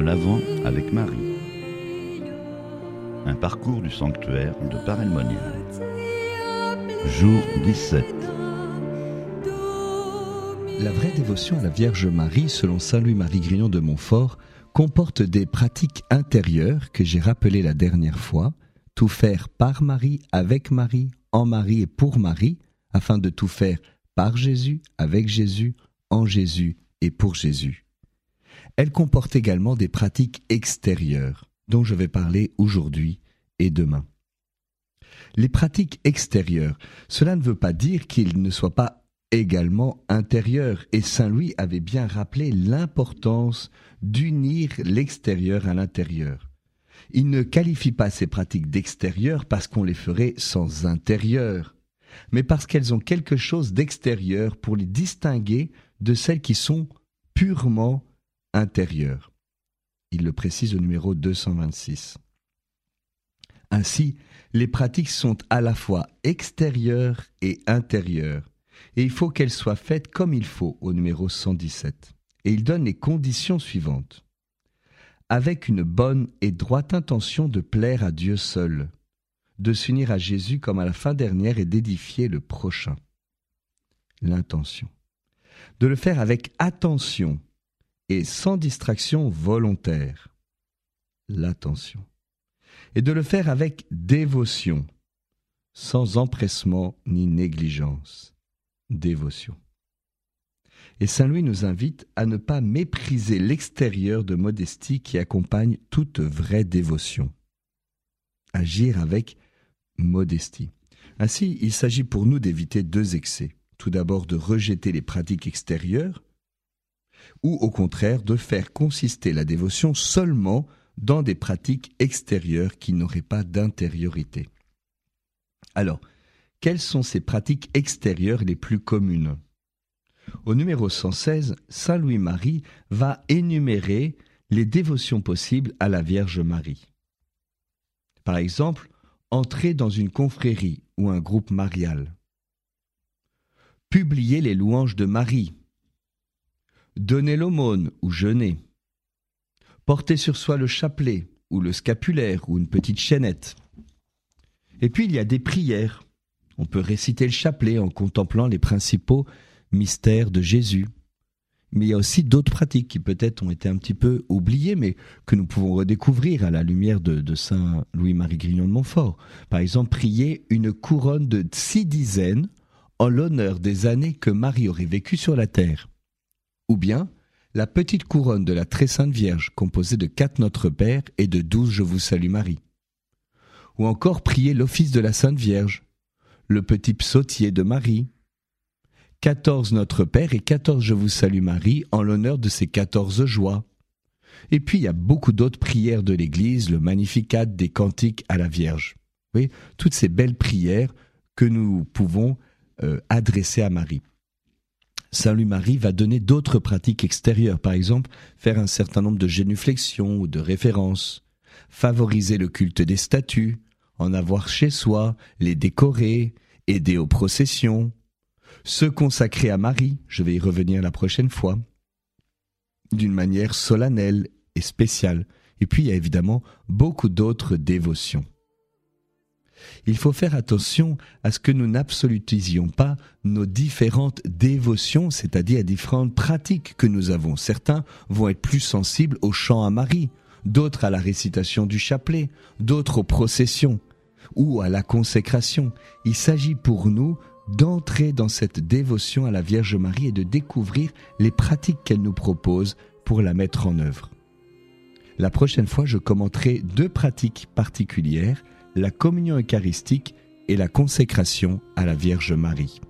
L'avant avec Marie. Un parcours du sanctuaire de Paray-le-Monial. Jour 17. La vraie dévotion à la Vierge Marie, selon Saint Louis-Marie Grignon de Montfort, comporte des pratiques intérieures que j'ai rappelées la dernière fois, tout faire par Marie, avec Marie, en Marie et pour Marie, afin de tout faire par Jésus, avec Jésus, en Jésus et pour Jésus. Elle comporte également des pratiques extérieures, dont je vais parler aujourd'hui et demain. Les pratiques extérieures, cela ne veut pas dire qu'ils ne soient pas également intérieures, et Saint Louis avait bien rappelé l'importance d'unir l'extérieur à l'intérieur. Il ne qualifie pas ces pratiques d'extérieur parce qu'on les ferait sans intérieur, mais parce qu'elles ont quelque chose d'extérieur pour les distinguer de celles qui sont purement Il le précise au numéro 226. Ainsi, les pratiques sont à la fois extérieures et intérieures, et il faut qu'elles soient faites comme il faut au numéro 117. Et il donne les conditions suivantes. Avec une bonne et droite intention de plaire à Dieu seul, de s'unir à Jésus comme à la fin dernière et d'édifier le prochain. L'intention. De le faire avec attention et sans distraction volontaire. L'attention. Et de le faire avec dévotion, sans empressement ni négligence. Dévotion. Et Saint Louis nous invite à ne pas mépriser l'extérieur de modestie qui accompagne toute vraie dévotion. Agir avec modestie. Ainsi, il s'agit pour nous d'éviter deux excès. Tout d'abord de rejeter les pratiques extérieures, ou au contraire de faire consister la dévotion seulement dans des pratiques extérieures qui n'auraient pas d'intériorité. Alors, quelles sont ces pratiques extérieures les plus communes? Au numéro 116, Saint Louis-Marie va énumérer les dévotions possibles à la Vierge Marie. Par exemple, entrer dans une confrérie ou un groupe marial, publier les louanges de Marie, donner l'aumône ou jeûner, porter sur soi le chapelet ou le scapulaire ou une petite chaînette. Et puis il y a des prières. On peut réciter le chapelet en contemplant les principaux mystères de Jésus. Mais il y a aussi d'autres pratiques qui peut-être ont été un petit peu oubliées, mais que nous pouvons redécouvrir à la lumière de, Saint Louis-Marie Grignon de Montfort. Par exemple, prier une couronne de six dizaines en l'honneur des années que Marie aurait vécues sur la terre. Ou bien, la petite couronne de la Très Sainte Vierge, composée de quatre Notre Père et de douze Je vous salue Marie. Ou encore prier l'office de la Sainte Vierge, le petit psautier de Marie, 14 Notre Père et 14 Je vous salue Marie en l'honneur de ces 14 joies. Et puis il y a beaucoup d'autres prières de l'Église, le Magnificat des cantiques à la Vierge. Toutes ces belles prières que nous pouvons euh, adresser à Marie. Saint Louis-Marie va donner d'autres pratiques extérieures, par exemple faire un certain nombre de génuflexions ou de références, favoriser le culte des statues, en avoir chez soi, les décorer, aider aux processions, se consacrer à Marie, je vais y revenir la prochaine fois, d'une manière solennelle et spéciale. Et puis il y a évidemment beaucoup d'autres dévotions. Il faut faire attention à ce que nous n'absolutisions pas nos différentes dévotions, c'est-à-dire différentes pratiques que nous avons. Certains vont être plus sensibles au chant à Marie, d'autres à la récitation du chapelet, d'autres aux processions ou à la consécration. Il s'agit pour nous d'entrer dans cette dévotion à la Vierge Marie et de découvrir les pratiques qu'elle nous propose pour la mettre en œuvre. La prochaine fois, je commenterai deux pratiques particulières, la communion eucharistique et la consécration à la Vierge Marie.